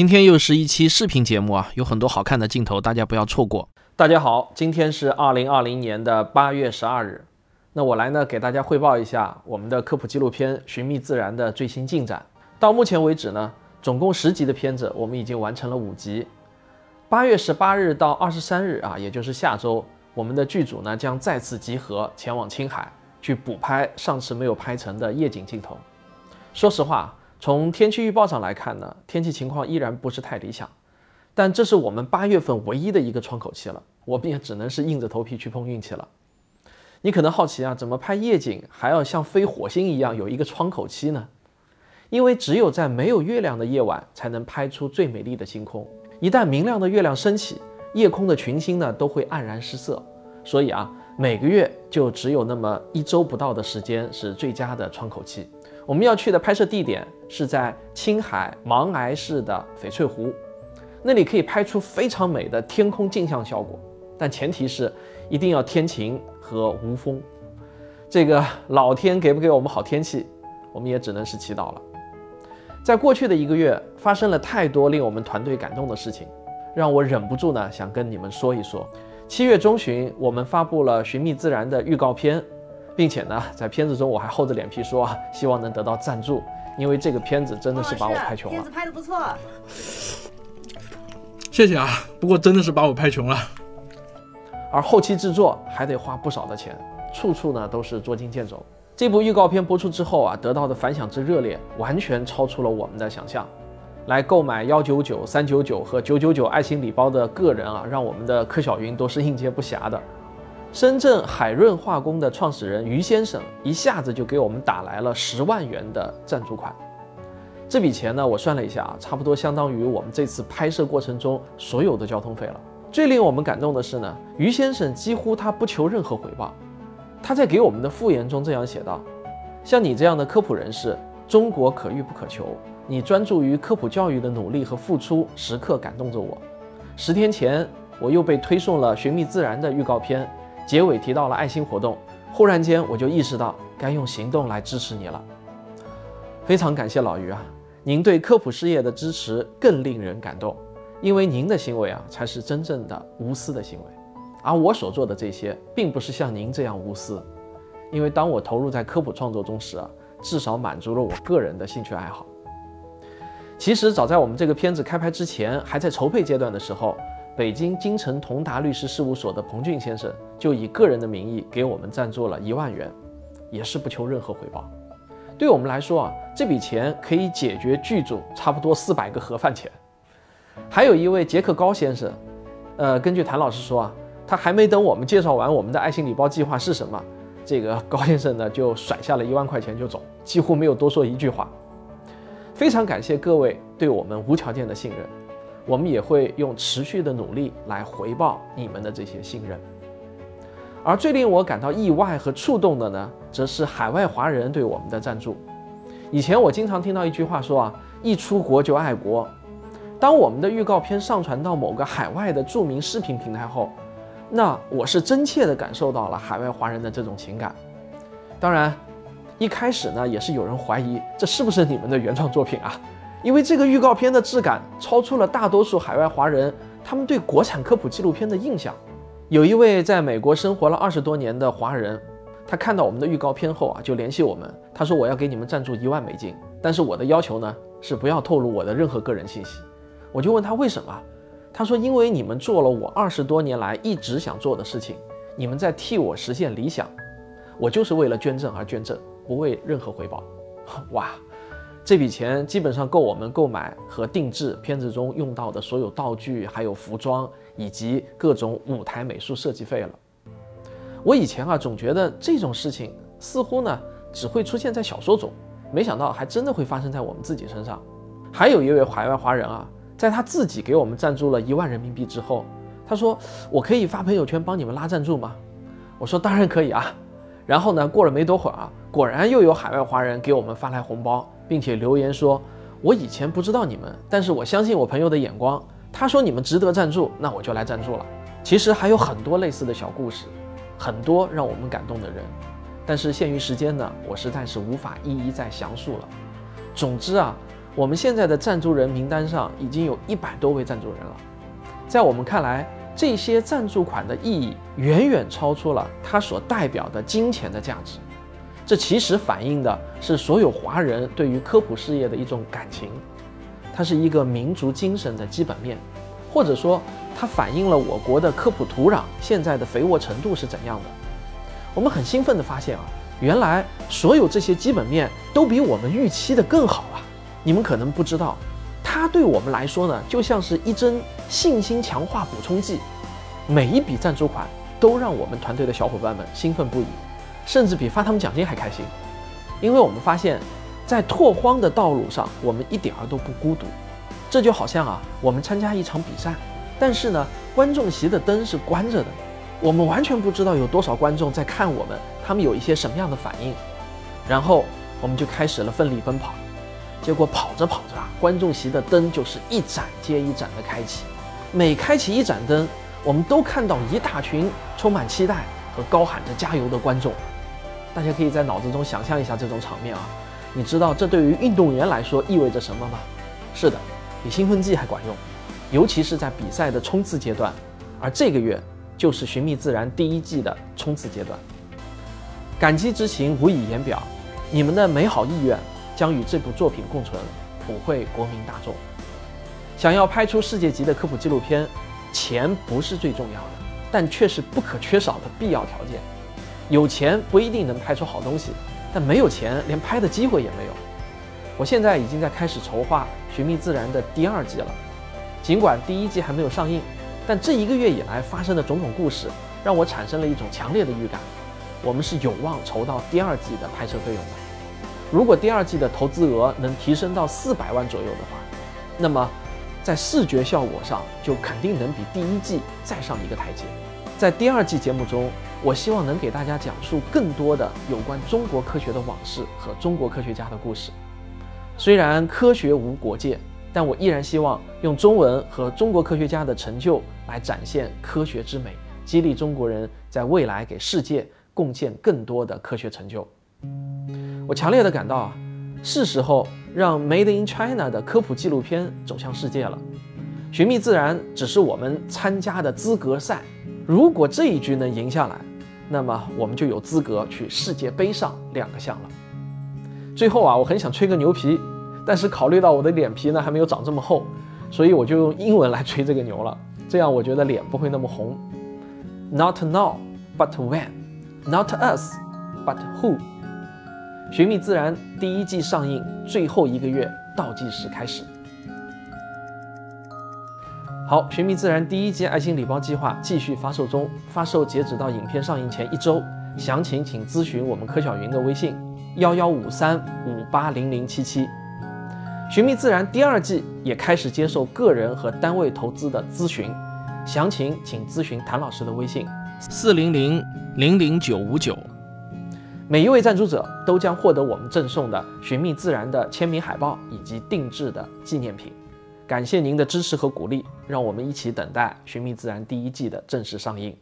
今天又是一期视频节目啊，有很多好看的镜头，大家不要错过。大家好，今天是二零二零年的八月十二日，那我来呢给大家汇报一下我们的科普纪录片《寻觅自然》的最新进展。到目前为止呢，总共十集的片子，我们已经完成了五集。八月十八日到二十三日啊，也就是下周，我们的剧组呢将再次集合前往青海去补拍上次没有拍成的夜景镜头。说实话。从天气预报上来看呢，天气情况依然不是太理想，但这是我们八月份唯一的一个窗口期了，我们也只能是硬着头皮去碰运气了。你可能好奇啊，怎么拍夜景还要像飞火星一样有一个窗口期呢？因为只有在没有月亮的夜晚，才能拍出最美丽的星空。一旦明亮的月亮升起，夜空的群星呢都会黯然失色。所以啊，每个月就只有那么一周不到的时间是最佳的窗口期。我们要去的拍摄地点是在青海芒崖市的翡翠湖，那里可以拍出非常美的天空镜像效果，但前提是一定要天晴和无风。这个老天给不给我们好天气，我们也只能是祈祷了。在过去的一个月，发生了太多令我们团队感动的事情，让我忍不住呢想跟你们说一说。七月中旬，我们发布了《寻觅自然》的预告片。并且呢，在片子中我还厚着脸皮说，希望能得到赞助，因为这个片子真的是把我拍穷了。片子拍的不错，谢谢啊，不过真的是把我拍穷了。而后期制作还得花不少的钱，处处呢都是捉襟见肘。这部预告片播出之后啊，得到的反响之热烈，完全超出了我们的想象。来购买幺九九、三九九和九九九爱心礼包的个人啊，让我们的柯小云都是应接不暇的。深圳海润化工的创始人于先生一下子就给我们打来了十万元的赞助款，这笔钱呢，我算了一下啊，差不多相当于我们这次拍摄过程中所有的交通费了。最令我们感动的是呢，于先生几乎他不求任何回报，他在给我们的复言中这样写道：“像你这样的科普人士，中国可遇不可求，你专注于科普教育的努力和付出，时刻感动着我。十天前，我又被推送了《寻觅自然》的预告片。”结尾提到了爱心活动，忽然间我就意识到该用行动来支持你了。非常感谢老于啊，您对科普事业的支持更令人感动，因为您的行为啊才是真正的无私的行为，而我所做的这些并不是像您这样无私，因为当我投入在科普创作中时啊，至少满足了我个人的兴趣爱好。其实早在我们这个片子开拍之前，还在筹备阶段的时候。北京京城同达律师事务所的彭俊先生就以个人的名义给我们赞助了一万元，也是不求任何回报。对我们来说啊，这笔钱可以解决剧组差不多四百个盒饭钱。还有一位杰克高先生，呃，根据谭老师说啊，他还没等我们介绍完我们的爱心礼包计划是什么，这个高先生呢就甩下了一万块钱就走，几乎没有多说一句话。非常感谢各位对我们无条件的信任。我们也会用持续的努力来回报你们的这些信任。而最令我感到意外和触动的呢，则是海外华人对我们的赞助。以前我经常听到一句话说啊，一出国就爱国。当我们的预告片上传到某个海外的著名视频平台后，那我是真切地感受到了海外华人的这种情感。当然，一开始呢，也是有人怀疑这是不是你们的原创作品啊？因为这个预告片的质感超出了大多数海外华人他们对国产科普纪录片的印象。有一位在美国生活了二十多年的华人，他看到我们的预告片后啊，就联系我们，他说我要给你们赞助一万美金，但是我的要求呢是不要透露我的任何个人信息。我就问他为什么，他说因为你们做了我二十多年来一直想做的事情，你们在替我实现理想，我就是为了捐赠而捐赠，不为任何回报。哇！这笔钱基本上够我们购买和定制片子中用到的所有道具，还有服装以及各种舞台美术设计费了。我以前啊总觉得这种事情似乎呢只会出现在小说中，没想到还真的会发生在我们自己身上。还有一位海外华人啊，在他自己给我们赞助了一万人民币之后，他说：“我可以发朋友圈帮你们拉赞助吗？”我说：“当然可以啊。”然后呢，过了没多会儿啊，果然又有海外华人给我们发来红包。并且留言说：“我以前不知道你们，但是我相信我朋友的眼光。他说你们值得赞助，那我就来赞助了。其实还有很多类似的小故事，很多让我们感动的人，但是限于时间呢，我实在是无法一一再详述了。总之啊，我们现在的赞助人名单上已经有一百多位赞助人了。在我们看来，这些赞助款的意义远远超出了它所代表的金钱的价值。这其实反映的是所有华人对于科普事业的一种感情，它是一个民族精神的基本面，或者说它反映了我国的科普土壤现在的肥沃程度是怎样的。我们很兴奋地发现啊，原来所有这些基本面都比我们预期的更好啊！你们可能不知道，它对我们来说呢，就像是一针信心强化补充剂。每一笔赞助款都让我们团队的小伙伴们兴奋不已，甚至比发他们奖金还开心。因为我们发现，在拓荒的道路上，我们一点儿都不孤独。这就好像啊，我们参加一场比赛，但是呢，观众席的灯是关着的，我们完全不知道有多少观众在看我们，他们有一些什么样的反应。然后我们就开始了奋力奔跑。结果跑着跑着啊，观众席的灯就是一盏接一盏的开启，每开启一盏灯，我们都看到一大群充满期待和高喊着加油的观众。大家可以在脑子中想象一下这种场面啊，你知道这对于运动员来说意味着什么吗？是的，比兴奋剂还管用，尤其是在比赛的冲刺阶段。而这个月就是《寻觅自然》第一季的冲刺阶段，感激之情无以言表，你们的美好意愿。将与这部作品共存，普惠国民大众。想要拍出世界级的科普纪录片，钱不是最重要的，但却是不可缺少的必要条件。有钱不一定能拍出好东西，但没有钱连拍的机会也没有。我现在已经在开始筹划《寻觅自然》的第二季了。尽管第一季还没有上映，但这一个月以来发生的种种故事，让我产生了一种强烈的预感：我们是有望筹到第二季的拍摄费用的。如果第二季的投资额能提升到四百万左右的话，那么在视觉效果上就肯定能比第一季再上一个台阶。在第二季节目中，我希望能给大家讲述更多的有关中国科学的往事和中国科学家的故事。虽然科学无国界，但我依然希望用中文和中国科学家的成就来展现科学之美，激励中国人在未来给世界贡献更多的科学成就。我强烈的感到啊，是时候让 Made in China 的科普纪录片走向世界了。寻觅自然只是我们参加的资格赛，如果这一局能赢下来，那么我们就有资格去世界杯上亮个相了。最后啊，我很想吹个牛皮，但是考虑到我的脸皮呢还没有长这么厚，所以我就用英文来吹这个牛了。这样我觉得脸不会那么红。Not now, but when? Not us, but who? 寻觅自然第一季上映，最后一个月倒计时开始。好，寻觅自然第一季爱心礼包计划继续发售中，发售截止到影片上映前一周，详情请咨询我们柯小云的微信：幺幺五三五八零零七七。寻觅自然第二季也开始接受个人和单位投资的咨询，详情请咨询谭老师的微信：四零零零零九五九。每一位赞助者都将获得我们赠送的《寻觅自然》的签名海报以及定制的纪念品。感谢您的支持和鼓励，让我们一起等待《寻觅自然》第一季的正式上映。